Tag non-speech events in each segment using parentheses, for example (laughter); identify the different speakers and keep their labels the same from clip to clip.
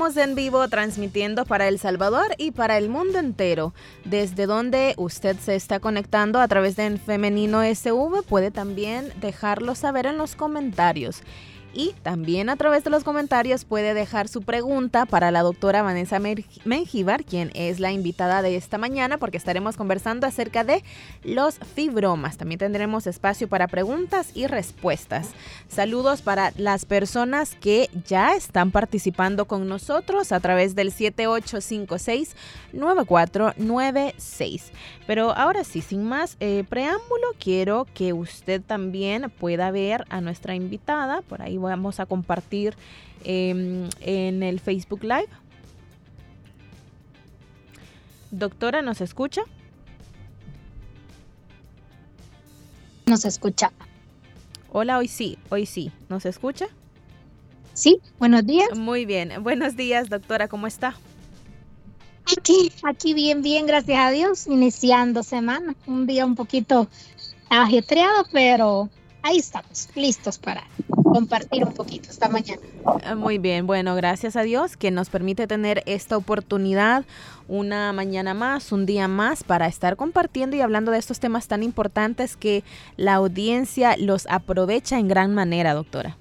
Speaker 1: Estamos en vivo transmitiendo para El Salvador y para el mundo entero. Desde donde usted se está conectando a través de Femenino SV puede también dejarlo saber en los comentarios. Y también a través de los comentarios puede dejar su pregunta para la doctora Vanessa Mengíbar, quien es la invitada de esta mañana, porque estaremos conversando acerca de los fibromas. También tendremos espacio para preguntas y respuestas. Saludos para las personas que ya están participando con nosotros a través del 7856-9496. Pero ahora sí, sin más eh, preámbulo, quiero que usted también pueda ver a nuestra invitada. Por ahí vamos a compartir em, en el Facebook Live. Doctora, ¿nos escucha?
Speaker 2: Nos escucha.
Speaker 1: Hola, hoy sí, hoy sí. ¿Nos escucha?
Speaker 2: Sí, buenos días.
Speaker 1: Muy bien. Buenos días, doctora, ¿cómo está?
Speaker 2: Aquí, aquí bien, bien, gracias a Dios, iniciando semana. Un día un poquito ajetreado, pero ahí estamos, listos para compartir un poquito esta mañana.
Speaker 1: Ah, muy bien, bueno, gracias a Dios que nos permite tener esta oportunidad una mañana más, un día más para estar compartiendo y hablando de estos temas tan importantes que la audiencia los aprovecha en gran manera, doctora.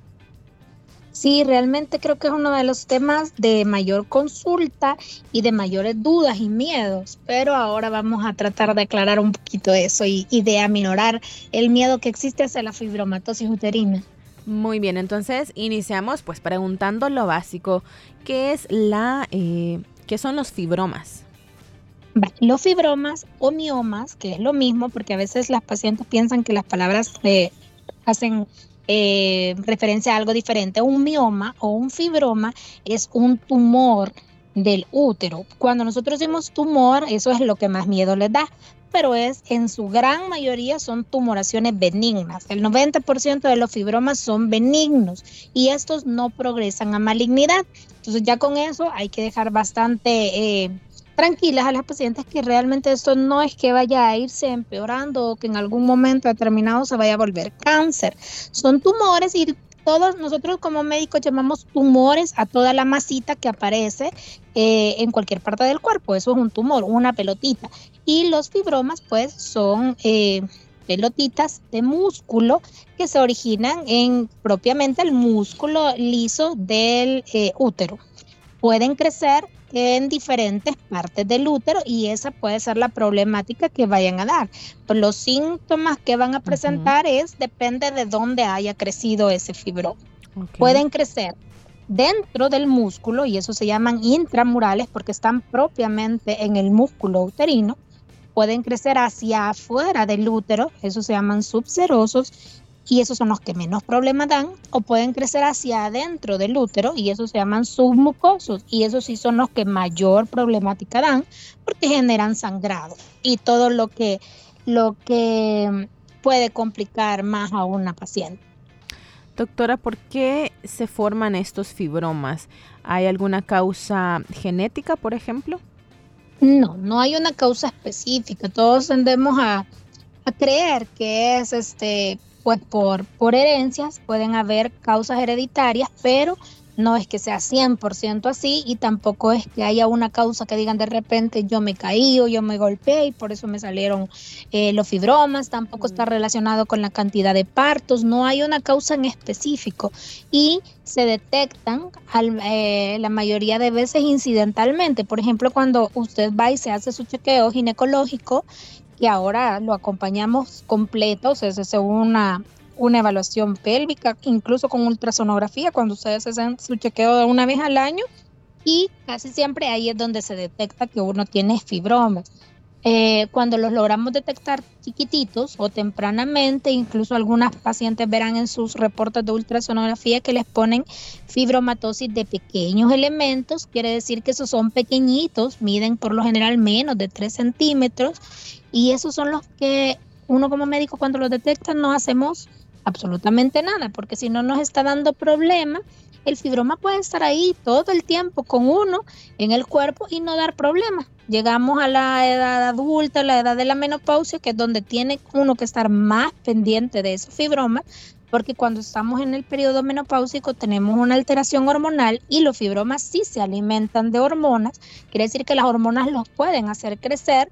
Speaker 2: Sí, realmente creo que es uno de los temas de mayor consulta y de mayores dudas y miedos, pero ahora vamos a tratar de aclarar un poquito eso y, de aminorar el miedo que existe hacia la fibromatosis uterina.
Speaker 1: Muy bien, entonces iniciamos pues preguntando lo básico, ¿qué es la, eh, qué son los fibromas?
Speaker 2: Los fibromas o miomas, que es lo mismo, porque a veces las pacientes piensan que las palabras eh, hacen eh, referencia a algo diferente. Un mioma o un fibroma es un tumor del útero. Cuando nosotros decimos tumor, eso es lo que más miedo les da, pero es en su gran mayoría son tumoraciones benignas. El 90% de los fibromas son benignos y estos no progresan a malignidad. Entonces ya con eso hay que dejar bastante eh, tranquilas a las pacientes que realmente esto no es que vaya a irse empeorando o que en algún momento determinado se vaya a volver cáncer. Son tumores y todos nosotros como médicos llamamos tumores a toda la masita que aparece eh, en cualquier parte del cuerpo. Eso es un tumor, una pelotita. Y los fibromas pues son... Eh, pelotitas de músculo que se originan en propiamente el músculo liso del eh, útero. Pueden crecer en diferentes partes del útero y esa puede ser la problemática que vayan a dar. Los síntomas que van a presentar es depende de dónde haya crecido ese fibrón. Pueden crecer dentro del músculo y eso se llaman intramurales porque están propiamente en el músculo uterino. Pueden crecer hacia afuera del útero, eso se llaman subserosos y esos son los que menos problemas dan, o pueden crecer hacia adentro del útero y esos se llaman submucosos y esos sí son los que mayor problemática dan porque generan sangrado y todo lo que, lo que puede complicar más a una paciente.
Speaker 1: Doctora, ¿por qué se forman estos fibromas? ¿Hay alguna causa genética, por ejemplo?
Speaker 2: No, no hay una causa específica. Todos tendemos a, a creer que es este pues por, por herencias pueden haber causas hereditarias, pero no es que sea 100% así y tampoco es que haya una causa que digan de repente yo me caí o yo me golpeé y por eso me salieron eh, los fibromas, tampoco está relacionado con la cantidad de partos, no hay una causa en específico y se detectan eh, la mayoría de veces incidentalmente. Por ejemplo, cuando usted va y se hace su chequeo ginecológico y ahora lo acompañamos completo, o sea, según una, una evaluación pélvica, incluso con ultrasonografía, cuando ustedes hacen su chequeo de una vez al año, y casi siempre ahí es donde se detecta que uno tiene fibromas. Eh, cuando los logramos detectar chiquititos o tempranamente, incluso algunas pacientes verán en sus reportes de ultrasonografía que les ponen fibromatosis de pequeños elementos, quiere decir que esos son pequeñitos, miden por lo general menos de 3 centímetros y esos son los que uno como médico cuando los detecta no hacemos absolutamente nada, porque si no nos está dando problema, el fibroma puede estar ahí todo el tiempo con uno en el cuerpo y no dar problemas. Llegamos a la edad adulta, la edad de la menopausia, que es donde tiene uno que estar más pendiente de esos fibromas, porque cuando estamos en el periodo menopáusico tenemos una alteración hormonal y los fibromas sí se alimentan de hormonas, quiere decir que las hormonas los pueden hacer crecer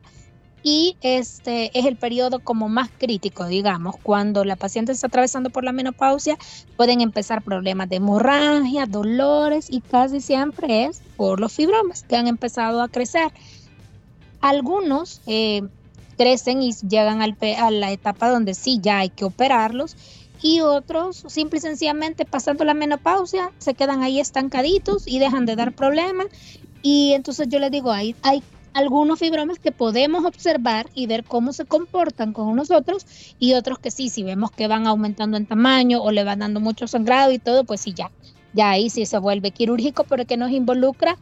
Speaker 2: y este es el periodo como más crítico, digamos, cuando la paciente está atravesando por la menopausia, pueden empezar problemas de hemorragia, dolores y casi siempre es por los fibromas que han empezado a crecer. Algunos eh, crecen y llegan al, a la etapa donde sí ya hay que operarlos y otros simple y sencillamente pasando la menopausia se quedan ahí estancaditos y dejan de dar problemas y entonces yo les digo, hay, hay algunos fibromas que podemos observar y ver cómo se comportan con nosotros y otros que sí, si vemos que van aumentando en tamaño o le van dando mucho sangrado y todo, pues sí, ya, ya ahí sí se vuelve quirúrgico porque nos involucra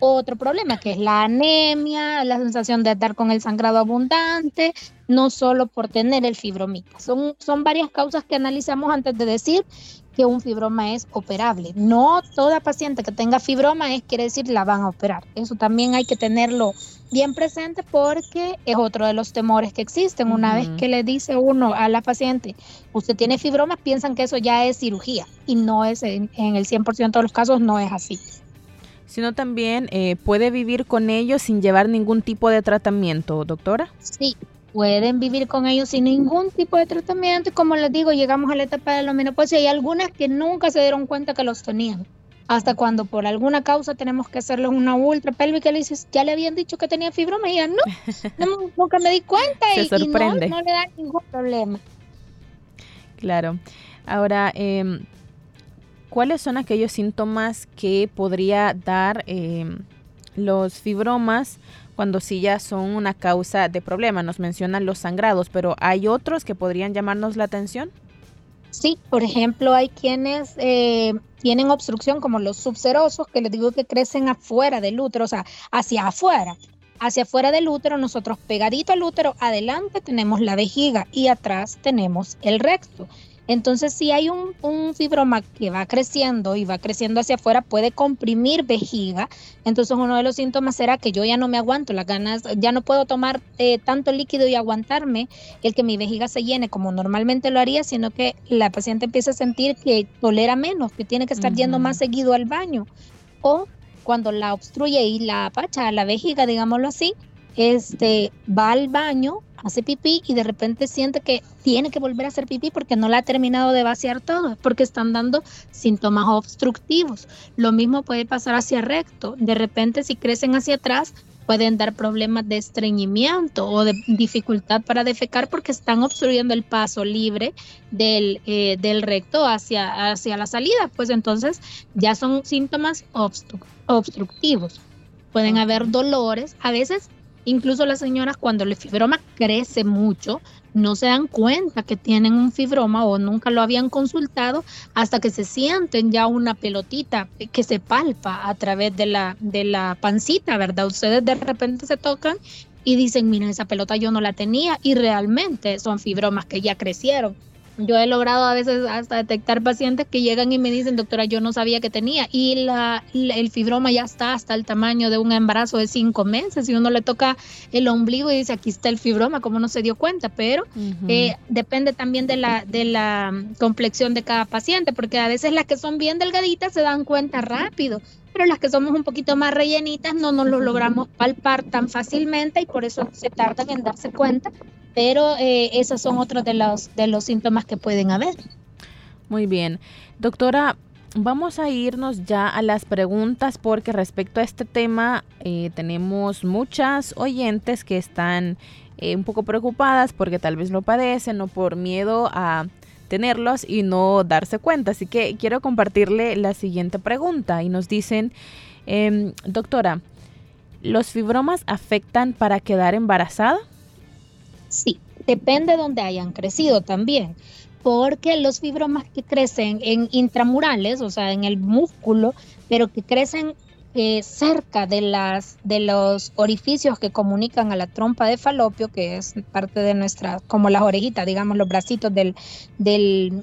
Speaker 2: otro problema que es la anemia, la sensación de estar con el sangrado abundante, no solo por tener el fibromita. Son, son varias causas que analizamos antes de decir que un fibroma es operable. No toda paciente que tenga fibroma es quiere decir la van a operar. Eso también hay que tenerlo bien presente porque es otro de los temores que existen. Una vez que le dice uno a la paciente, usted tiene fibroma, piensan que eso ya es cirugía y no es en, el 100% de los casos no es así.
Speaker 1: Sino también eh, puede vivir con ellos sin llevar ningún tipo de tratamiento, doctora.
Speaker 2: Sí, pueden vivir con ellos sin ningún tipo de tratamiento y como les digo, llegamos a la etapa de la menopausia y hay algunas que nunca se dieron cuenta que los tenían. Hasta cuando por alguna causa tenemos que hacerles una ultra pélvica, le dices, ya le habían dicho que tenía fibroma y (laughs) no, nunca me di cuenta y, no, le da ningún problema.
Speaker 1: Claro. Ahora, em, ¿cuáles son aquellos síntomas que podría dar em, los fibromas cuando sí ya son una causa de problema. Nos mencionan los sangrados, pero ¿hay otros que podrían llamarnos la atención?
Speaker 2: Sí, por ejemplo, hay quienes eh, tienen obstrucción como los subserosos, que les digo que crecen afuera del útero, o sea, hacia afuera. Hacia afuera del útero, nosotros pegadito al útero, adelante tenemos la vejiga y atrás tenemos el recto. Entonces, si hay un, fibroma que va creciendo y va creciendo hacia afuera, puede comprimir vejiga. Entonces, uno de los síntomas será que yo ya no me aguanto las ganas, ya no puedo tomar eh, tanto líquido y aguantarme el que mi vejiga se llene como normalmente lo haría, sino que la paciente empieza a sentir que tolera menos, que tiene que estar yendo más seguido al baño. O cuando la obstruye y la apacha a la vejiga, digámoslo así, este, va al baño, hace pipí y de repente siente que tiene que volver a hacer pipí porque no la ha terminado de vaciar todo, porque están dando síntomas obstructivos. Lo mismo puede pasar hacia recto. De repente si crecen hacia atrás, pueden dar problemas de estreñimiento o de dificultad para defecar porque están obstruyendo el paso libre del, eh, del recto hacia, hacia la salida. Pues entonces ya son síntomas obstructivos. Pueden haber dolores, a veces Incluso las señoras cuando el fibroma crece mucho, no se dan cuenta que tienen un fibroma o nunca lo habían consultado hasta que se sienten ya una pelotita que se palpa a través de la, de la pancita, ¿verdad? Ustedes de repente se tocan y dicen, mira, esa pelota yo no la tenía y realmente son fibromas que ya crecieron. Yo he logrado a veces hasta detectar pacientes que llegan y me dicen, doctora, yo no sabía que tenía. Y la, el fibroma ya está hasta el tamaño de un embarazo de cinco meses. Y uno le toca el ombligo y dice, aquí está el fibroma, como no se dio cuenta. Pero eh, depende también de la, de la complexión de cada paciente, porque a veces las que son bien delgaditas se dan cuenta rápido pero las que somos un poquito más rellenitas no nos lo logramos palpar tan fácilmente y por eso se tardan en darse cuenta pero eh, esos son otros de los, de los síntomas que pueden haber.
Speaker 1: Muy bien. Doctora, vamos a irnos ya a las preguntas porque respecto a este tema eh, tenemos muchas oyentes que están eh, un poco preocupadas porque tal vez lo padecen o por miedo a tenerlos y no darse cuenta. Así que quiero compartirle la siguiente pregunta y nos dicen, em, doctora, ¿los fibromas afectan para quedar embarazada?
Speaker 2: Sí, depende de donde hayan crecido también porque los fibromas que crecen en intramurales, o sea, en el músculo, pero que crecen eh, cerca de, las, de los orificios que comunican a la trompa de falopio, que es parte de nuestra, como las orejitas, digamos, los bracitos del, del,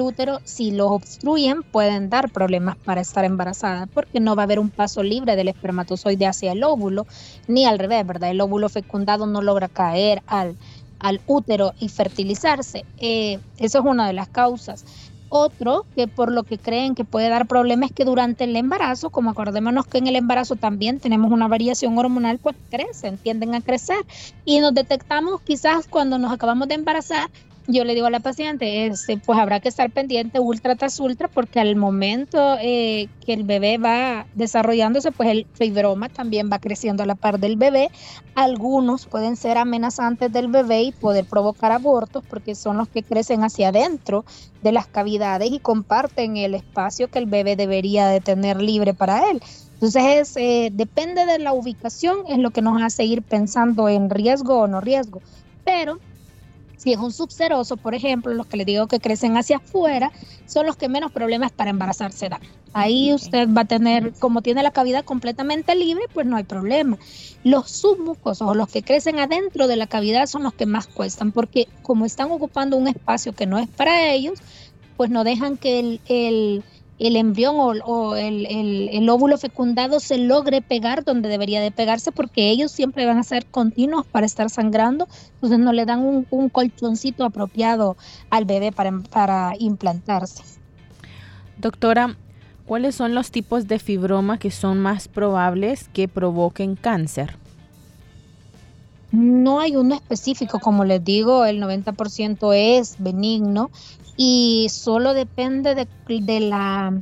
Speaker 2: útero, si los obstruyen pueden dar problemas para estar embarazada, porque no va a haber un paso libre del espermatozoide hacia el óvulo, ni al revés, ¿verdad? El óvulo fecundado no logra caer al al útero y fertilizarse. Eh, eso es una de las causas. Otro que por lo que creen que puede dar problemas es que durante el embarazo, como acordémonos que en el embarazo también tenemos una variación hormonal, pues crecen, tienden a crecer. Y nos detectamos quizás cuando nos acabamos de embarazar yo le digo a la paciente, este, pues habrá que estar pendiente ultra tras ultra porque al momento eh, que el bebé va desarrollándose, pues el fibroma también va creciendo a la par del bebé. Algunos pueden ser amenazantes del bebé y poder provocar abortos porque son los que crecen hacia adentro de las cavidades y comparten el espacio que el bebé debería de tener libre para él. Entonces, eh, depende de la ubicación, es lo que nos hace ir pensando en riesgo o no riesgo. Pero si es un subseroso, por ejemplo, los que le digo que crecen hacia afuera, son los que menos problemas para embarazarse dan. Ahí usted va a tener, como tiene la cavidad completamente libre, pues no hay problema. Los submucosos o los que crecen adentro de la cavidad son los que más cuestan, porque como están ocupando un espacio que no es para ellos, pues no dejan que el, el el embrión o, el, óvulo fecundado se logre pegar donde debería de pegarse porque ellos siempre van a ser continuos para estar sangrando, entonces no le dan un, colchoncito apropiado al bebé para, para implantarse.
Speaker 1: Doctora, ¿cuáles son los tipos de fibroma que son más probables que provoquen cáncer?
Speaker 2: No hay uno específico, como les digo, el 90% es benigno y solo depende de, la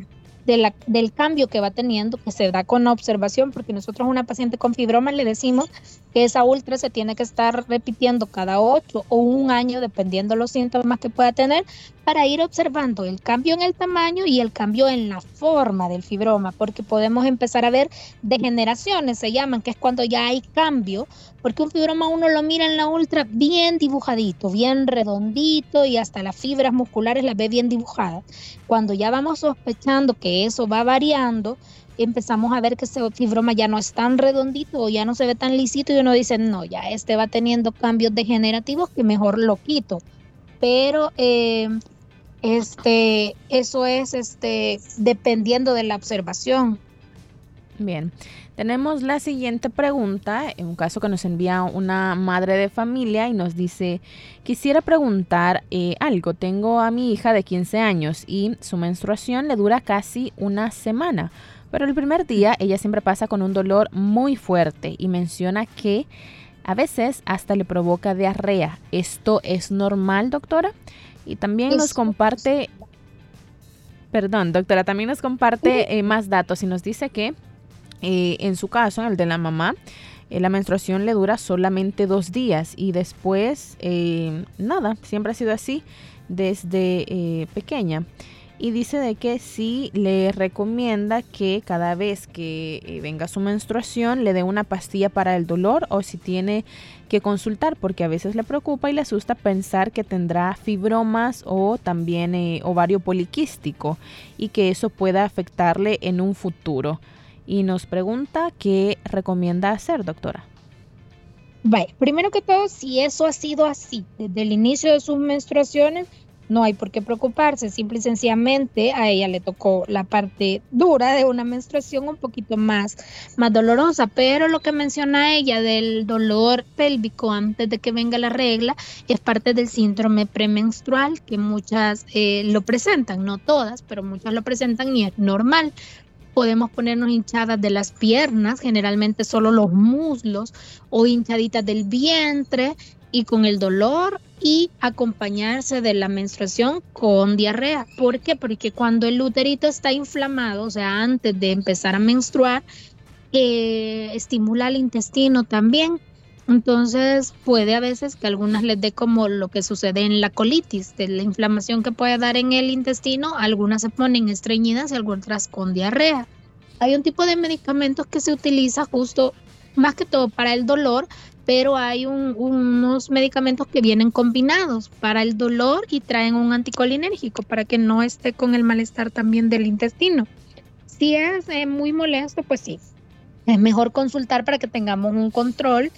Speaker 2: del cambio que va teniendo, que se da con observación, porque nosotros a una paciente con fibroma le decimos que esa ultra se tiene que estar repitiendo cada ocho o un año, dependiendo los síntomas que pueda tener, para ir observando el cambio en el tamaño y el cambio en la forma del fibroma, porque podemos empezar a ver degeneraciones, se llaman, que es cuando ya hay cambio, porque un fibroma uno lo mira en la ultra bien dibujadito, bien redondito y hasta las fibras musculares las ve bien dibujadas. Cuando ya vamos sospechando que eso va variando, empezamos a ver que ese fibroma ya no es tan redondito o ya no se ve tan lisito y uno dice, no, ya este va teniendo cambios degenerativos que mejor lo quito. Pero eh, este, eso es este, dependiendo de la observación.
Speaker 1: Bien, tenemos la siguiente pregunta, en un caso que nos envía una madre de familia y nos dice, quisiera preguntar eh, algo, tengo a mi hija de 15 años y su menstruación le dura casi una semana. Pero el primer día ella siempre pasa con un dolor muy fuerte y menciona que a veces hasta le provoca diarrea. ¿Esto es normal, doctora? Y también nos comparte, perdón, doctora, también nos comparte eh, más datos y nos dice que eh, en su caso, en el de la mamá, eh, la menstruación le dura solamente dos días y después nada, siempre ha sido así desde pequeña y dice de que sí le recomienda que cada vez que eh, venga su menstruación le dé una pastilla para el dolor o si tiene que consultar porque a veces le preocupa y le asusta pensar que tendrá fibromas o también eh, ovario poliquístico y que eso pueda afectarle en un futuro. Y nos pregunta qué recomienda hacer, doctora.
Speaker 2: Primero que todo, si eso ha sido así desde el inicio de sus menstruaciones, no hay por qué preocuparse, simple y sencillamente a ella le tocó la parte dura de una menstruación un poquito más, más dolorosa, pero lo que menciona ella del dolor pélvico antes de que venga la regla es parte del síndrome premenstrual que muchas eh, lo presentan, no todas, pero muchas lo presentan y es normal. Podemos ponernos hinchadas de las piernas, generalmente solo los muslos o hinchaditas del vientre y con el dolor y acompañarse de la menstruación con diarrea. ¿Por qué? Porque cuando el uterito está inflamado, o sea, antes de empezar a menstruar, eh, estimula el intestino también. Entonces puede a veces que algunas les dé como lo que sucede en la colitis, de la inflamación que puede dar en el intestino, algunas se ponen estreñidas y algunas con diarrea. Hay un tipo de medicamentos que se utiliza justo más que todo para el dolor, pero hay unos medicamentos que vienen combinados para el dolor y traen un anticolinérgico para que no esté con el malestar también del intestino. Si es eh, muy molesto, pues sí, es mejor consultar para que tengamos un control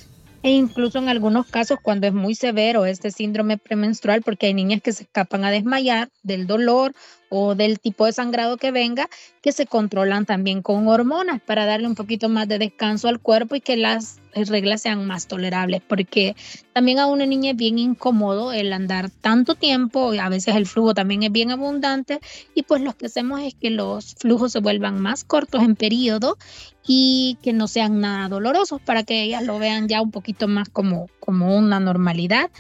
Speaker 2: e incluso en algunos casos cuando es muy severo este síndrome premenstrual, porque hay niñas que se escapan a desmayar del dolor o del tipo de sangrado que venga, que se controlan también con hormonas para darle un poquito más de descanso al cuerpo y que las reglas sean más tolerables, porque también a una niña es bien incómodo el andar tanto tiempo, a veces el flujo también es bien abundante y pues lo que hacemos es que los flujos se vuelvan más cortos en periodo y que no sean nada dolorosos para que ellas lo vean ya un poquito más como, como una normalidad,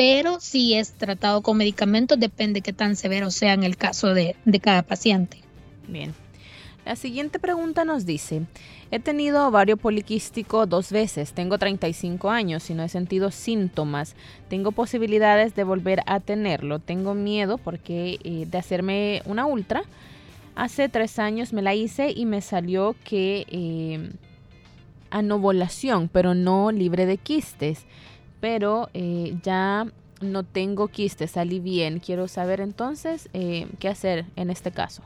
Speaker 2: pero si es tratado con medicamentos, depende qué tan severo sea en el caso de, cada paciente.
Speaker 1: Bien. La siguiente pregunta nos dice, he tenido ovario poliquístico dos veces, tengo 35 años y no he sentido síntomas, tengo posibilidades de volver a tenerlo, tengo miedo porque eh, de hacerme una ultra, hace tres años me la hice y me salió que eh, anovolación, pero no libre de quistes pero eh, ya no tengo quistes, salí bien. Quiero saber entonces eh, qué hacer en este caso.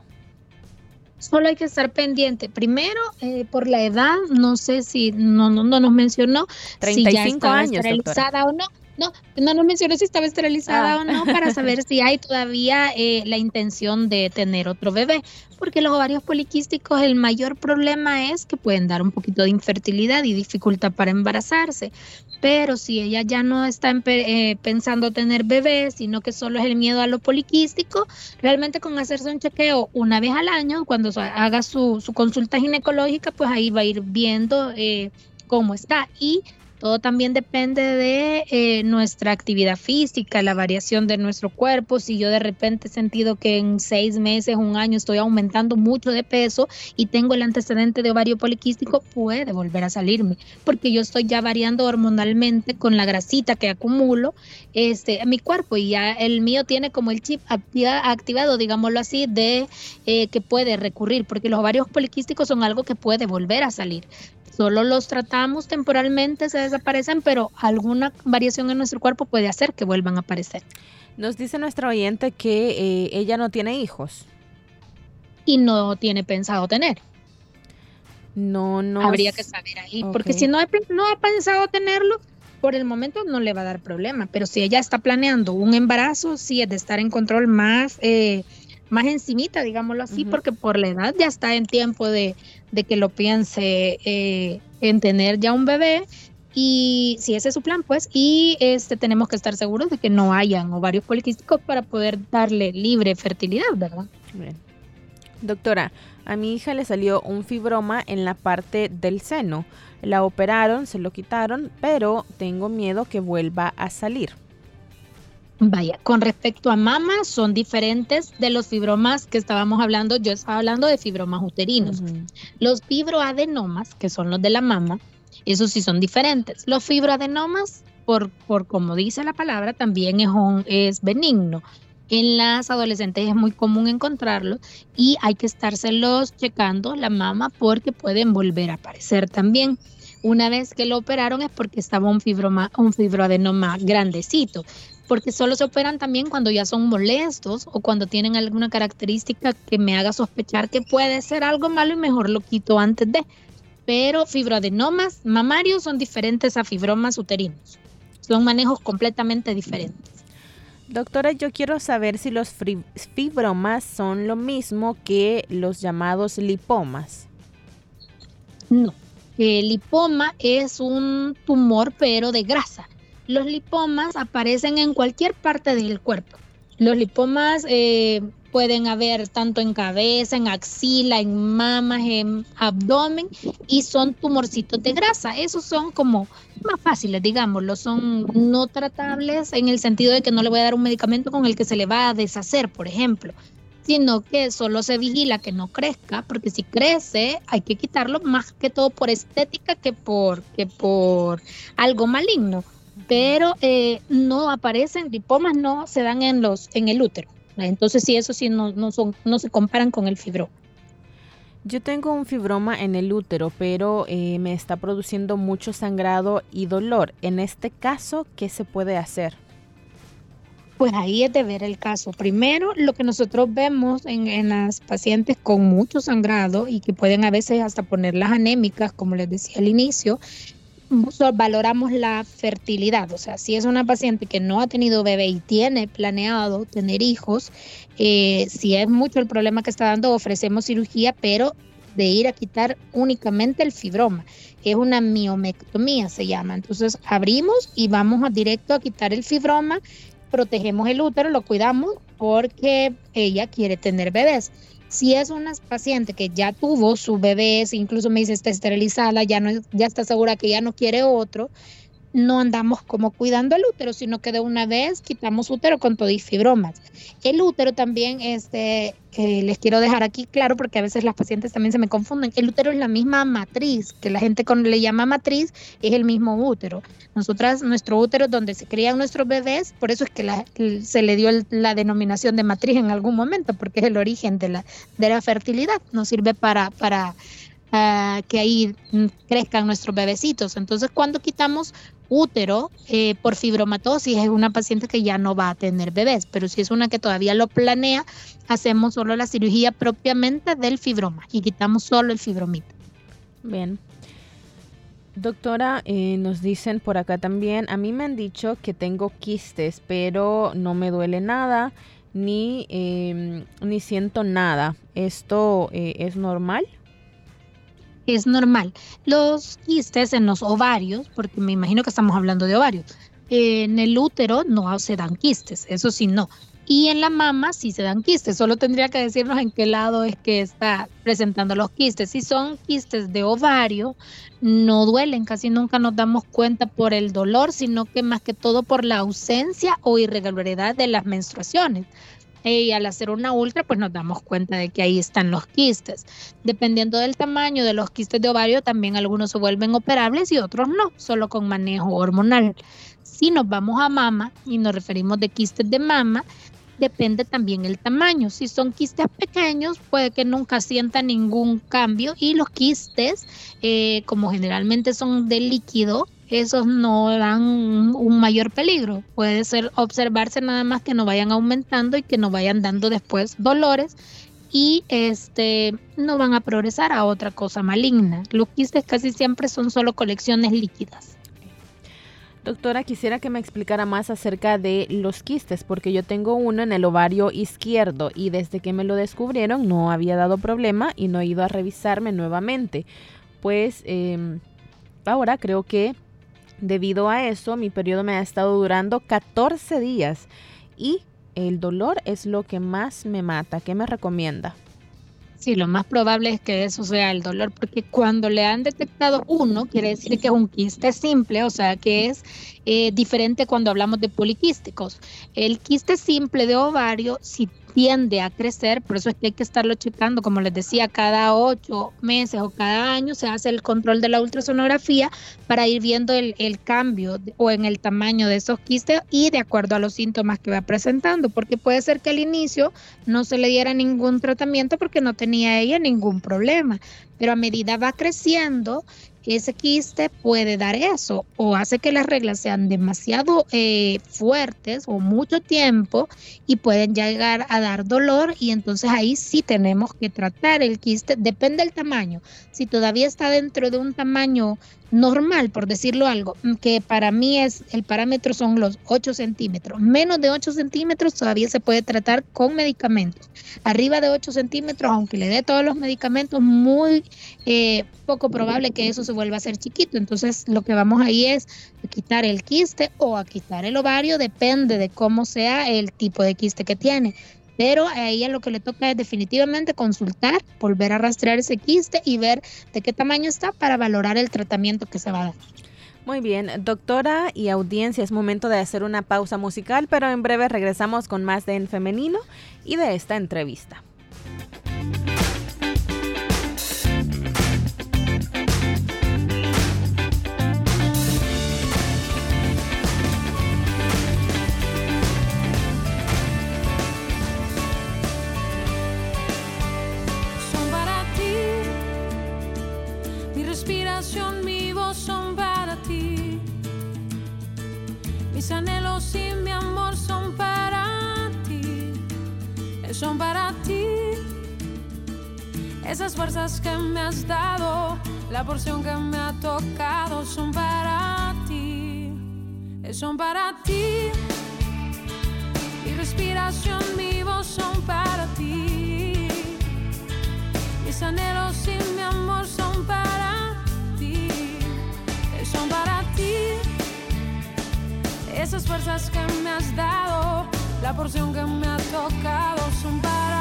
Speaker 2: Solo hay que estar pendiente. Primero, eh, por la edad, no sé si no, no, no nos mencionó
Speaker 1: 35
Speaker 2: si ya estaba
Speaker 1: años,
Speaker 2: esterilizada o no. No, no nos mencionó si estaba esterilizada ah. o no para (laughs) saber si hay todavía la intención de tener otro bebé porque los ovarios poliquísticos el mayor problema es que pueden dar un poquito de infertilidad y dificultad para embarazarse. Pero si ella ya no está eh, pensando tener bebés, sino que solo es el miedo a lo poliquístico, realmente con hacerse un chequeo una vez al año, cuando haga su, consulta ginecológica, pues ahí va a ir viendo eh, cómo está. Y todo también depende de eh, nuestra actividad física, la variación de nuestro cuerpo. Si yo de repente he sentido que en seis meses, un año estoy aumentando mucho de peso y tengo el antecedente de ovario poliquístico, puede volver a salirme, porque yo estoy ya variando hormonalmente con la grasita que acumulo este, en mi cuerpo y ya el mío tiene como el chip activado, digámoslo así, de eh, que puede recurrir, porque los ovarios poliquísticos son algo que puede volver a salir. Solo los tratamos temporalmente, se desaparecen, pero alguna variación en nuestro cuerpo puede hacer que vuelvan a aparecer.
Speaker 1: Nos dice nuestra oyente que eh, ella no tiene hijos.
Speaker 2: Y no tiene pensado tener.
Speaker 1: No, no.
Speaker 2: Habría que saber ahí, porque si no, no ha pensado tenerlo, por el momento no le va a dar problema, pero si ella está planeando un embarazo, sí es de estar en control más, eh, más encimita, digámoslo así, porque por la edad ya está en tiempo de, de que lo piense eh, en tener ya un bebé y si ese es su plan, pues, y este tenemos que estar seguros de que no hayan ovarios poliquísticos para poder darle libre fertilidad, ¿verdad? Bien.
Speaker 1: Doctora, a mi hija le salió un fibroma en la parte del seno. La operaron, se lo quitaron, pero tengo miedo que vuelva a salir.
Speaker 2: Vaya, con respecto a mama, son diferentes de los fibromas que estábamos hablando. Yo estaba hablando de fibromas uterinos. Los fibroadenomas, que son los de la mama, esos sí son diferentes. Los fibroadenomas, por, por como dice la palabra, también es, es benigno. En las adolescentes es muy común encontrarlo y hay que estárselos checando la mama porque pueden volver a aparecer también. Una vez que lo operaron es porque estaba un, fibroma, un fibroadenoma grandecito porque solo se operan también cuando ya son molestos o cuando tienen alguna característica que me haga sospechar que puede ser algo malo y mejor lo quito antes de. Pero fibroadenomas mamarios son diferentes a fibromas uterinos. Son manejos completamente diferentes.
Speaker 1: Doctora, yo quiero saber si los fibromas son lo mismo que los llamados lipomas.
Speaker 2: No, el lipoma es un tumor pero de grasa los lipomas aparecen en cualquier parte del cuerpo. Los lipomas eh, pueden haber tanto en cabeza, en axila, en mamas, en abdomen y son tumorcitos de grasa. Esos son como más fáciles, digámoslo, son no tratables en el sentido de que no le voy a dar un medicamento con el que se le va a deshacer, por ejemplo, sino que solo se vigila que no crezca, porque si crece hay que quitarlo más que todo por estética que por, que por algo maligno pero eh, no aparecen, lipomas no se dan en, los, en el útero. Entonces, sí, eso sí, no, no, son, no se comparan con el fibro.
Speaker 1: Yo tengo un fibroma en el útero, pero eh, me está produciendo mucho sangrado y dolor. En este caso, ¿qué se puede hacer?
Speaker 2: Pues ahí es de ver el caso. Primero, lo que nosotros vemos en, las pacientes con mucho sangrado y que pueden a veces hasta ponerlas anémicas, como les decía al inicio, valoramos la fertilidad. O sea, si es una paciente que no ha tenido bebé y tiene planeado tener hijos, eh, si es mucho el problema que está dando, ofrecemos cirugía, pero de ir a quitar únicamente el fibroma. Es una miomectomía, se llama. Entonces abrimos y vamos a directo a quitar el fibroma, protegemos el útero, lo cuidamos porque ella quiere tener bebés. Si es una paciente que ya tuvo su bebé, incluso me dice está esterilizada, ya, no, ya está segura que ya no quiere otro, no andamos como cuidando el útero, sino que de una vez quitamos útero con todo y fibromas. El útero también, este, les quiero dejar aquí claro porque a veces las pacientes también se me confunden. El útero es la misma matriz, que la gente con, le llama matriz, es el mismo útero. Nosotras, nuestro útero donde se crían nuestros bebés, por eso es que se le dio la denominación de matriz en algún momento, porque es el origen de la, de la fertilidad. Nos sirve para, para que ahí crezcan nuestros bebecitos. Entonces, cuando quitamos útero eh, por fibromatosis es una paciente que ya no va a tener bebés, pero si es una que todavía lo planea, hacemos solo la cirugía propiamente del fibroma y quitamos solo el fibromito.
Speaker 1: Bien. Doctora, eh, nos dicen por acá también, a mí me han dicho que tengo quistes, pero no me duele nada, ni, em, ni siento nada. ¿Esto eh, es normal?
Speaker 2: Es normal. Los quistes en los ovarios, porque me imagino que estamos hablando de ovarios, en el útero no se dan quistes, eso sí no. Y en la mama sí se dan quistes, solo tendría que decirnos en qué lado es que está presentando los quistes. Si son quistes de ovario, no duelen, casi nunca nos damos cuenta por el dolor, sino que más que todo por la ausencia o irregularidad de las menstruaciones y al hacer una ultra, pues nos damos cuenta de que ahí están los quistes. Dependiendo del tamaño de los quistes de ovario, también algunos se vuelven operables y otros no, solo con manejo hormonal. Si nos vamos a mama y nos referimos de quistes de mama, depende también el tamaño. Si son quistes pequeños, puede que nunca sienta ningún cambio y los quistes, eh, como generalmente son de líquido, esos no dan un mayor peligro. Puede ser observarse nada más que no vayan aumentando y que no vayan dando después dolores y este no van a progresar a otra cosa maligna. Los quistes casi siempre son solo colecciones líquidas.
Speaker 1: Doctora, quisiera que me explicara más acerca de los quistes, porque yo tengo uno en el ovario izquierdo y desde que me lo descubrieron no había dado problema y no he ido a revisarme nuevamente. Pues em, ahora creo que Debido a eso, mi periodo me ha estado durando 14 días y el dolor es lo que más me mata. ¿Qué me recomienda?
Speaker 2: Sí, lo más probable es que eso sea el dolor, porque cuando le han detectado uno, quiere decir que es un quiste simple, o sea, que es eh, diferente cuando hablamos de poliquísticos. El quiste simple de ovario, si tiende a crecer, por eso es que hay que estarlo checando, como les decía, cada ocho meses o cada año se hace el control de la ultrasonografía para ir viendo el, el cambio o en el tamaño de esos quistes y de acuerdo a los síntomas que va presentando, porque puede ser que al inicio no se le diera ningún tratamiento porque no tenía ella ningún problema, pero a medida va creciendo, ese quiste puede dar eso o hace que las reglas sean demasiado eh, fuertes o mucho tiempo y pueden llegar a dar dolor y entonces ahí sí tenemos que tratar el quiste, depende del tamaño. Si todavía está dentro de un tamaño normal, por decirlo algo, que para mí es, el parámetro son los 8 centímetros. Menos de 8 centímetros todavía se puede tratar con medicamentos. Arriba de 8 centímetros, aunque le dé todos los medicamentos, muy eh, poco probable que eso se vuelva a ser chiquito. Entonces lo que vamos ahí es a quitar el quiste o a quitar el ovario, depende de cómo sea el tipo de quiste que tiene. Pero a ella lo que le toca es definitivamente consultar, volver a rastrear ese quiste y ver de qué tamaño está para valorar el tratamiento que se va a dar.
Speaker 1: Muy bien, doctora y audiencia, es momento de hacer una pausa musical, pero en breve regresamos con más de En Femenino y de esta entrevista.
Speaker 3: Son para ti. Esas fuerzas que me has dado, la porción que me ha tocado, son para ti, son para ti. Mi respiración, mi voz son para ti. Mis anhelos y mi amor son para ti, son para ti. Esas fuerzas que me has dado, la porción que me ha tocado, son para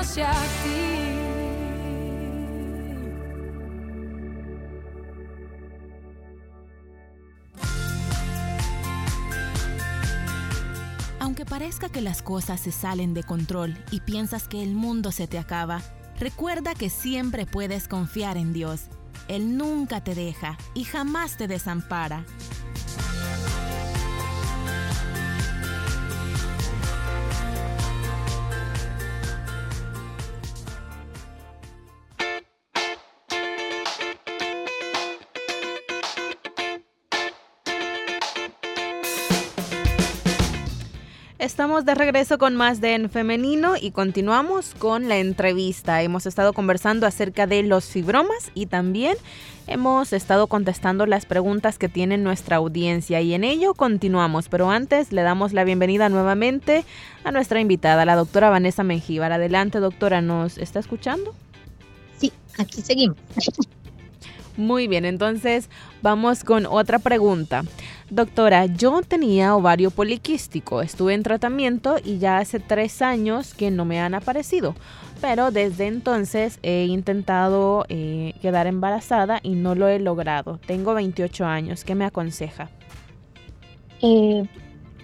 Speaker 3: hacia ti.
Speaker 4: Aunque parezca que las cosas se salen de control y piensas que el mundo se te acaba, recuerda que siempre puedes confiar en Dios. Él nunca te deja y jamás te desampara.
Speaker 1: Estamos de regreso con más de En Femenino y continuamos con la entrevista. Hemos estado conversando acerca de los fibromas y también hemos estado contestando las preguntas que tiene nuestra audiencia y en ello continuamos. Pero antes le damos la bienvenida nuevamente a nuestra invitada, la doctora Vanessa Mengíbar. Adelante, doctora, ¿nos está escuchando?
Speaker 2: Sí, aquí seguimos.
Speaker 1: Muy bien, entonces vamos con otra pregunta. Doctora, yo tenía ovario poliquístico, estuve en tratamiento y ya hace tres años que no me han aparecido, pero desde entonces he intentado eh, quedar embarazada y no lo he logrado. Tengo 28 años, ¿qué me aconseja?
Speaker 2: Eh,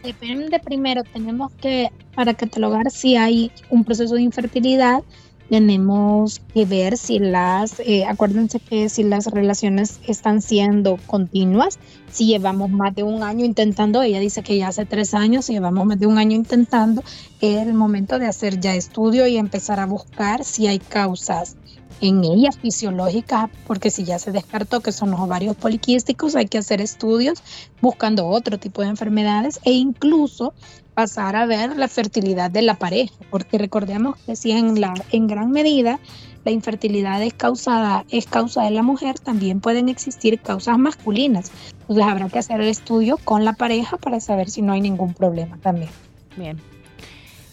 Speaker 2: depende primero, tenemos que, para catalogar si hay un proceso de infertilidad, tenemos que ver si las, eh, acuérdense que si las relaciones están siendo continuas, si llevamos más de un año intentando, ella dice que ya hace tres años, si llevamos más de un año intentando, es el momento de hacer ya estudio y empezar a buscar si hay causas en ellas fisiológicas, porque si ya se descartó que son los ovarios poliquísticos, hay que hacer estudios buscando otro tipo de enfermedades e incluso pasar a ver la fertilidad de la pareja, porque recordemos que si en, la, en gran medida la infertilidad es causada es causa de la mujer, también pueden existir causas masculinas. Entonces habrá que hacer el estudio con la pareja para saber si no hay ningún problema también.
Speaker 1: Bien.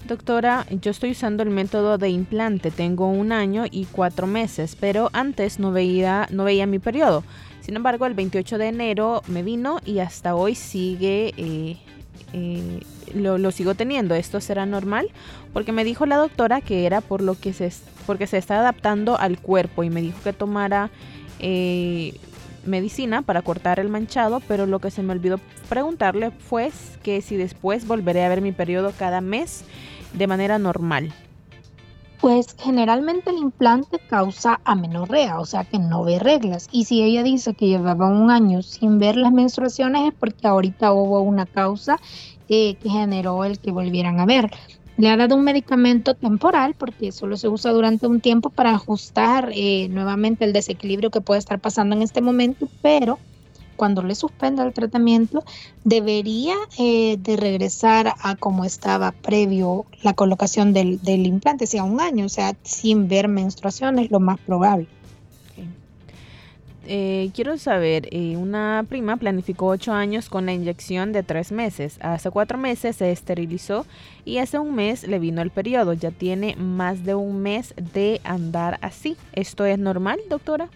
Speaker 1: Doctora, yo estoy usando el método de implante, tengo un año y cuatro meses, pero antes no veía, no veía mi periodo. Sin embargo, el 28 de enero me vino y hasta hoy sigue, eh, eh, lo, sigo teniendo. ¿Esto será normal? Porque me dijo la doctora que era por lo que se, porque se está adaptando al cuerpo y me dijo que tomara eh, medicina para cortar el manchado, pero lo que se me olvidó preguntarle fue que si después volveré a ver mi periodo cada mes de manera normal?
Speaker 2: Pues generalmente el implante causa amenorrea, o sea que no ve reglas. Y si ella dice que llevaba un año sin ver las menstruaciones es porque ahorita hubo una causa eh, que generó el que volvieran a ver. Le ha dado un medicamento temporal porque solo se usa durante un tiempo para ajustar eh, nuevamente el desequilibrio que puede estar pasando en este momento, pero cuando le suspenda el tratamiento, debería eh, de regresar a como estaba previo la colocación del, implante, sea un año, o sea, sin ver menstruaciones, lo más probable.
Speaker 1: Eh, quiero saber, eh, una prima planificó ocho años con la inyección de tres meses. Hace cuatro meses se esterilizó y hace un mes le vino el periodo. Ya tiene más de un mes de andar así. ¿Esto es normal, doctora?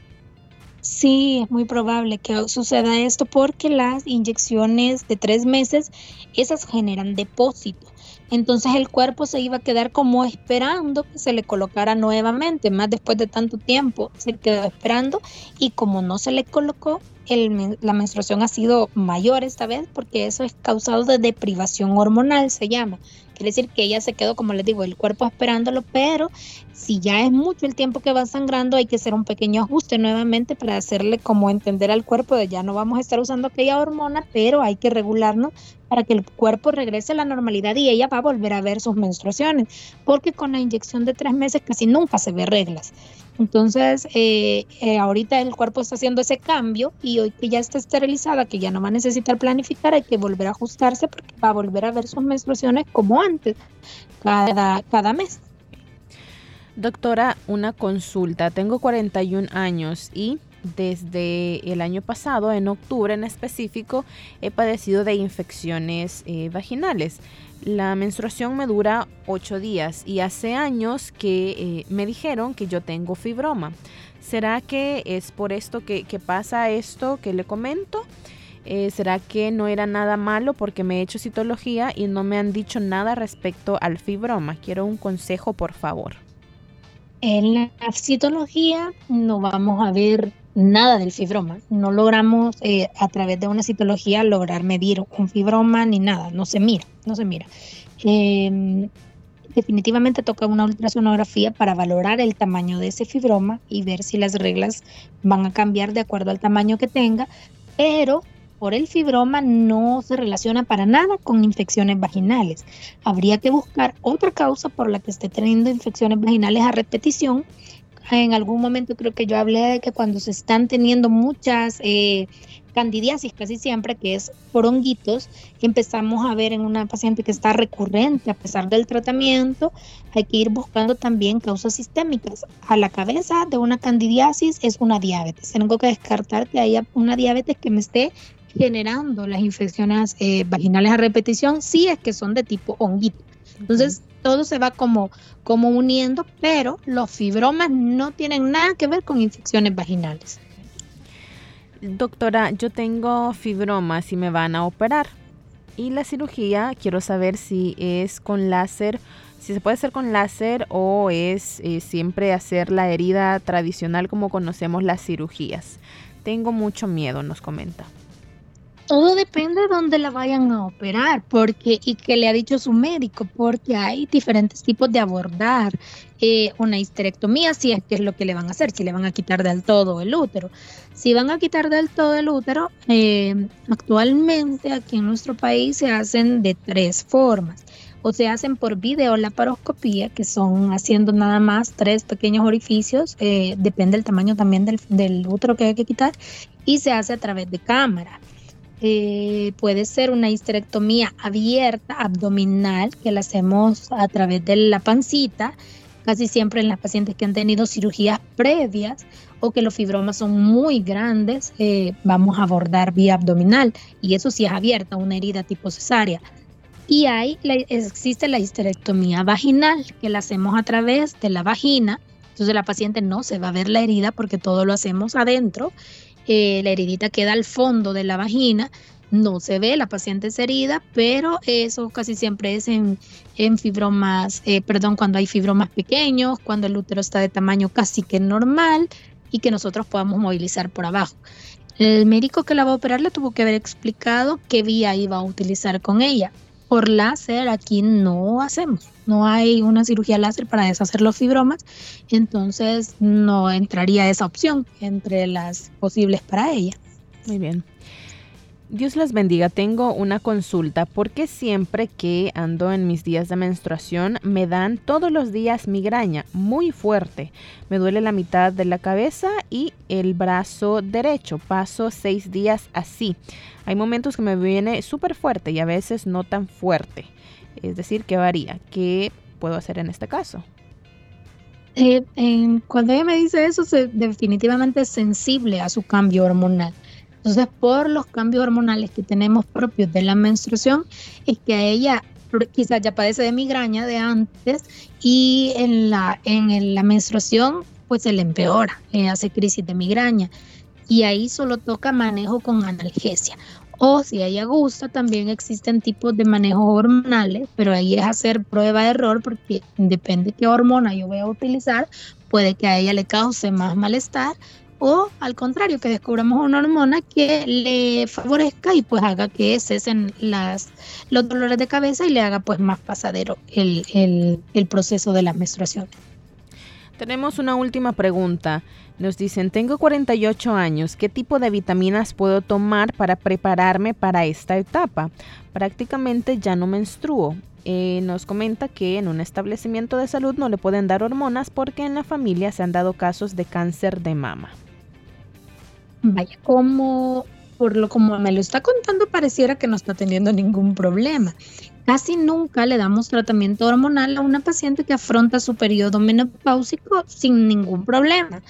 Speaker 2: Sí, es muy probable que suceda esto porque las inyecciones de tres meses, esas generan depósito. Entonces el cuerpo se iba a quedar como esperando que se le colocara nuevamente, más después de tanto tiempo se quedó esperando y como no se le colocó, la menstruación ha sido mayor esta vez porque eso es causado de deprivación hormonal, se llama. Quiere decir que ella se quedó, como les digo, el cuerpo esperándolo, pero si ya es mucho el tiempo que va sangrando, hay que hacer un pequeño ajuste nuevamente para hacerle como entender al cuerpo de ya no vamos a estar usando aquella hormona, pero hay que regularnos para que el cuerpo regrese a la normalidad y ella va a volver a ver sus menstruaciones, porque con la inyección de tres meses casi nunca se ve reglas. Entonces, eh, eh, ahorita el cuerpo está haciendo ese cambio y hoy que ya está esterilizada, que ya no va a necesitar planificar, hay que volver a ajustarse porque va a volver a ver sus menstruaciones como antes, cada, cada mes.
Speaker 1: Doctora, una consulta. Tengo 41 años y desde el año pasado, en octubre en específico, he padecido de infecciones eh, vaginales. La menstruación me dura 8 días y hace años que eh, me dijeron que yo tengo fibroma. ¿Será que es por esto que, pasa esto que le comento? Eh, ¿Será que no era nada malo porque me he hecho citología y no me han dicho nada respecto al fibroma? Quiero un consejo, por favor.
Speaker 2: En la citología no vamos a ver nada del fibroma. No logramos eh, a través de una citología lograr medir un fibroma ni nada. No se mira, no se mira. Em, definitivamente toca una ultrasonografía para valorar el tamaño de ese fibroma y ver si las reglas van a cambiar de acuerdo al tamaño que tenga, pero por el fibroma no se relaciona para nada con infecciones vaginales. Habría que buscar otra causa por la que esté teniendo infecciones vaginales a repetición en algún momento creo que yo hablé de que cuando se están teniendo muchas eh, candidiasis, casi siempre, que es por honguitos, empezamos a ver en una paciente que está recurrente a pesar del tratamiento, hay que ir buscando también causas sistémicas. A la cabeza de una candidiasis es una diabetes. Tengo que descartar que haya una diabetes que me esté generando las infecciones eh, vaginales a repetición, si es que son de tipo honguito. Entonces, todo se va como, como uniendo, pero los fibromas no tienen nada que ver con infecciones vaginales.
Speaker 1: Doctora, yo tengo fibromas y me van a operar. Y la cirugía, quiero saber si es con láser, si se puede hacer con láser o es eh, siempre hacer la herida tradicional como conocemos las cirugías. Tengo mucho miedo, nos comenta.
Speaker 2: Todo depende de dónde la vayan a operar, porque y que le ha dicho su médico, porque hay diferentes tipos de abordar eh, una histerectomía, si es que es lo que le van a hacer, si le van a quitar del todo el útero. Si van a quitar del todo el útero, eh, actualmente aquí en nuestro país se hacen de tres formas. O se hacen por videolaparoscopía, que son haciendo nada más tres pequeños orificios, eh, depende del tamaño también del, del útero que hay que quitar, y se hace a través de cámara. Eh, puede ser una histerectomía abierta, abdominal, que la hacemos a través de la pancita, casi siempre en las pacientes que han tenido cirugías previas o que los fibromas son muy grandes, eh, vamos a abordar vía abdominal. Y eso sí es abierta, una herida tipo cesárea. Y hay, existe la histerectomía vaginal, que la hacemos a través de la vagina, entonces la paciente no se va a ver la herida porque todo lo hacemos adentro eh, la heridita queda al fondo de la vagina, no se ve, la paciente es herida, pero eso casi siempre es en, fibromas, eh, perdón, cuando hay fibromas pequeños, cuando el útero está de tamaño casi que normal y que nosotros podamos movilizar por abajo. El médico que la va a operar le tuvo que haber explicado qué vía iba a utilizar con ella. Por láser aquí no hacemos, no hay una cirugía láser para deshacer los fibromas, entonces no entraría esa opción entre las posibles para ella.
Speaker 1: Muy bien. Dios les bendiga. Tengo una consulta porque siempre que ando en mis días de menstruación me dan todos los días migraña muy fuerte. Me duele la mitad de la cabeza y el brazo derecho. Paso seis días así. Hay momentos que me viene súper fuerte y a veces no tan fuerte. Es decir, que varía. ¿Qué puedo hacer en este caso?
Speaker 2: Eh, cuando ella me dice eso, definitivamente es sensible a su cambio hormonal. Entonces, por los cambios hormonales que tenemos propios de la menstruación, es que a ella quizás ya padece de migraña de antes y en la, en la menstruación pues se le empeora, le hace crisis de migraña y ahí solo toca manejo con analgesia. O si a ella gusta, también existen tipos de manejo hormonales, pero ahí es hacer prueba de error porque depende qué hormona yo voy a utilizar, puede que a ella le cause más malestar o al contrario, que descubramos una hormona que le favorezca y pues haga que cesen las, los dolores de cabeza y le haga pues más pasadero el, el, el proceso de la menstruación.
Speaker 1: Tenemos una última pregunta. Nos dicen, tengo 48 años, ¿qué tipo de vitaminas puedo tomar para prepararme para esta etapa? Prácticamente ya no menstruo. Eh, nos comenta que en un establecimiento de salud no le pueden dar hormonas porque en la familia se han dado casos de cáncer de mama.
Speaker 2: Vaya, como por lo como me lo está contando, pareciera que no está teniendo ningún problema. Casi nunca le damos tratamiento hormonal a una paciente que afronta su periodo menopáusico sin ningún problema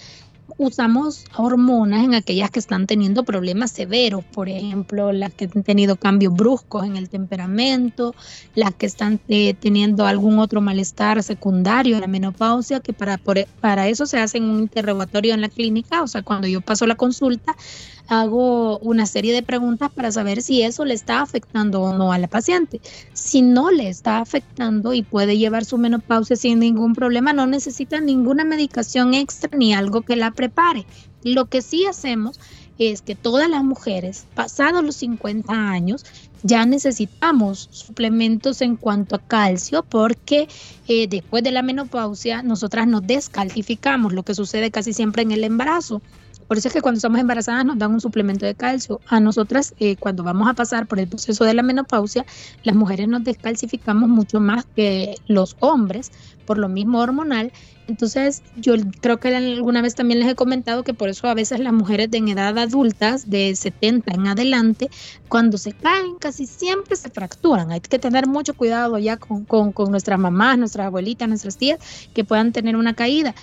Speaker 2: usamos hormonas en aquellas que están teniendo problemas severos, por ejemplo, las que han tenido cambios bruscos en el temperamento, las que están eh, teniendo algún otro malestar secundario la menopausia, que para, para eso se hace un interrogatorio en la clínica, o sea, cuando yo paso la consulta, hago una serie de preguntas para saber si eso le está afectando o no a la paciente. Si no le está afectando y puede llevar su menopausia sin ningún problema, no necesita ninguna medicación extra ni algo que la prepare. Lo que sí hacemos es que todas las mujeres pasados los 50 años ya necesitamos suplementos en cuanto a calcio porque eh, después de la menopausia nosotras nos descalcificamos, lo que sucede casi siempre en el embarazo. Por eso es que cuando estamos embarazadas nos dan un suplemento de calcio. A nosotras, eh, cuando vamos a pasar por el proceso de la menopausia, las mujeres nos descalcificamos mucho más que los hombres por lo mismo hormonal. Entonces, yo creo que alguna vez también les he comentado que por eso a veces las mujeres de edad adultas, de 70 en adelante, cuando se caen, casi siempre se fracturan. Hay que tener mucho cuidado ya con, con, con nuestras mamás, nuestras abuelitas, nuestras tías, que puedan tener una caída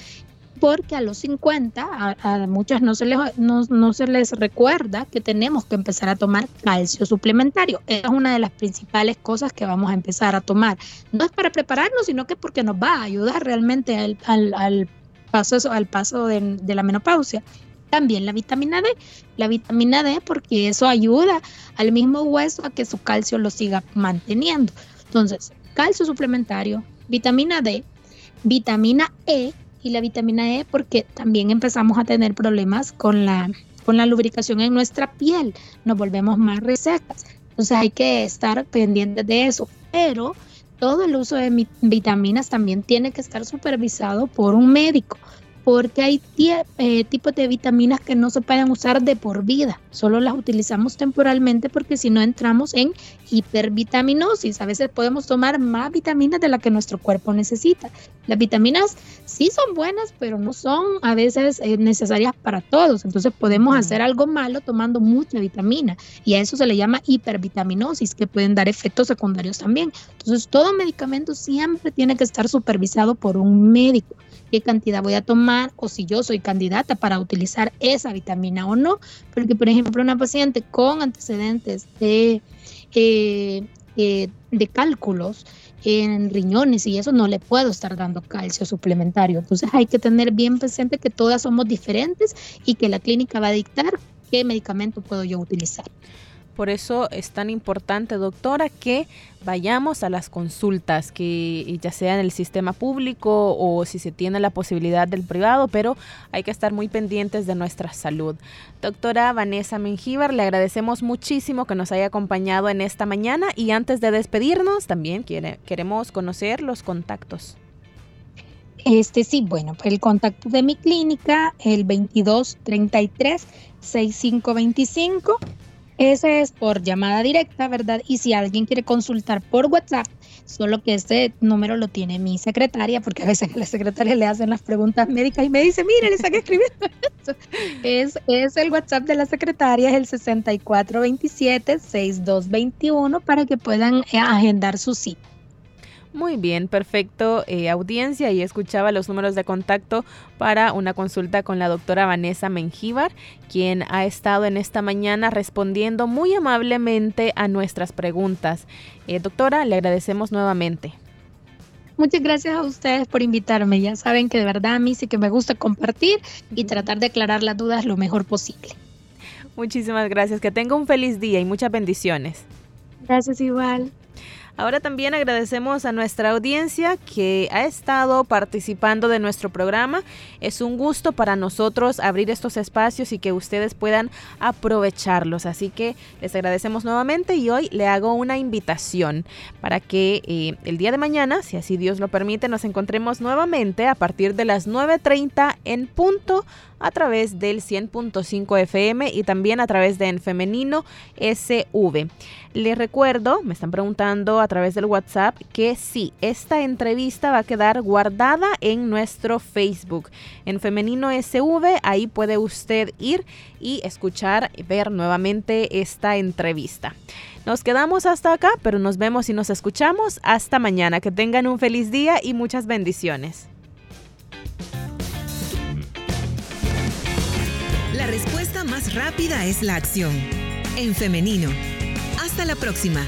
Speaker 2: porque a los 50 a, muchas no se, les, no, se les recuerda que tenemos que empezar a tomar calcio suplementario. Es una de las principales cosas que vamos a empezar a tomar. No es para prepararnos, sino que porque nos va a ayudar realmente al, al, paso, al paso de, de la menopausia. También la vitamina D. La vitamina D porque eso ayuda al mismo hueso a que su calcio lo siga manteniendo. Entonces, calcio suplementario, vitamina D, vitamina E y la vitamina E porque también empezamos a tener problemas con la con la lubricación en nuestra piel, nos volvemos más resecas. Entonces hay que estar pendientes de eso. Pero todo el uso de vitaminas también tiene que estar supervisado por un médico porque hay eh, tipos de vitaminas que no se pueden usar de por vida, solo las utilizamos temporalmente porque si no entramos en hipervitaminosis. A veces podemos tomar más vitaminas de las que nuestro cuerpo necesita. Las vitaminas sí son buenas, pero no son a veces eh, necesarias para todos. Entonces podemos hacer algo malo tomando mucha vitamina y a eso se le llama hipervitaminosis, que pueden dar efectos secundarios también. Entonces todo medicamento siempre tiene que estar supervisado por un médico qué cantidad voy a tomar o si yo soy candidata para utilizar esa vitamina o no. Porque, por ejemplo, una paciente con antecedentes de, eh, eh, de cálculos en riñones y eso no le puedo estar dando calcio suplementario. Entonces hay que tener bien presente que todas somos diferentes y que la clínica va a dictar qué medicamento puedo yo utilizar.
Speaker 1: Por eso es tan importante, doctora, que vayamos a las consultas, que ya sea en el sistema público o si se tiene la posibilidad del privado, pero hay que estar muy pendientes de nuestra salud. Doctora Vanessa Mengíbar, le agradecemos muchísimo que nos haya acompañado en esta mañana y antes de despedirnos también quiere, queremos conocer los contactos.
Speaker 2: Este sí, bueno, el contacto de mi clínica, el 2233 6525 ese es por llamada directa, ¿verdad? Y si alguien quiere consultar por WhatsApp, solo que este número lo tiene mi secretaria, porque a veces a la secretaria le hacen las preguntas médicas y me dice, mire, le están escribiendo. Es, es el WhatsApp de la secretaria, es el 6427-6221 para que puedan eh, agendar su cita.
Speaker 1: Muy bien, perfecto eh, audiencia y escuchaba los números de contacto para una consulta con la doctora Vanessa Mengíbar, quien ha estado en esta mañana respondiendo muy amablemente a nuestras preguntas. Eh, doctora, le agradecemos nuevamente.
Speaker 2: Muchas gracias a ustedes por invitarme. Ya saben que de verdad a mí sí que me gusta compartir y tratar de aclarar las dudas lo mejor posible.
Speaker 1: Muchísimas gracias. Que tenga un feliz día y muchas bendiciones.
Speaker 2: Gracias igual.
Speaker 1: Ahora también agradecemos a nuestra audiencia que ha estado participando de nuestro programa. Es un gusto para nosotros abrir estos espacios y que ustedes puedan aprovecharlos. Así que les agradecemos nuevamente y hoy le hago una invitación para que eh, el día de mañana, si así Dios lo permite, nos encontremos nuevamente a partir de las 9.30 en punto a través del 100.5 FM y también a través de En Femenino SV. Les recuerdo, me están preguntando a través del WhatsApp, que sí, esta entrevista va a quedar guardada en nuestro Facebook. En Femenino SV, ahí puede usted ir y escuchar, ver nuevamente esta entrevista. Nos quedamos hasta acá, pero nos vemos y nos escuchamos hasta mañana. Que tengan un feliz día y muchas bendiciones.
Speaker 5: La respuesta más rápida es la acción. En femenino. Hasta la próxima.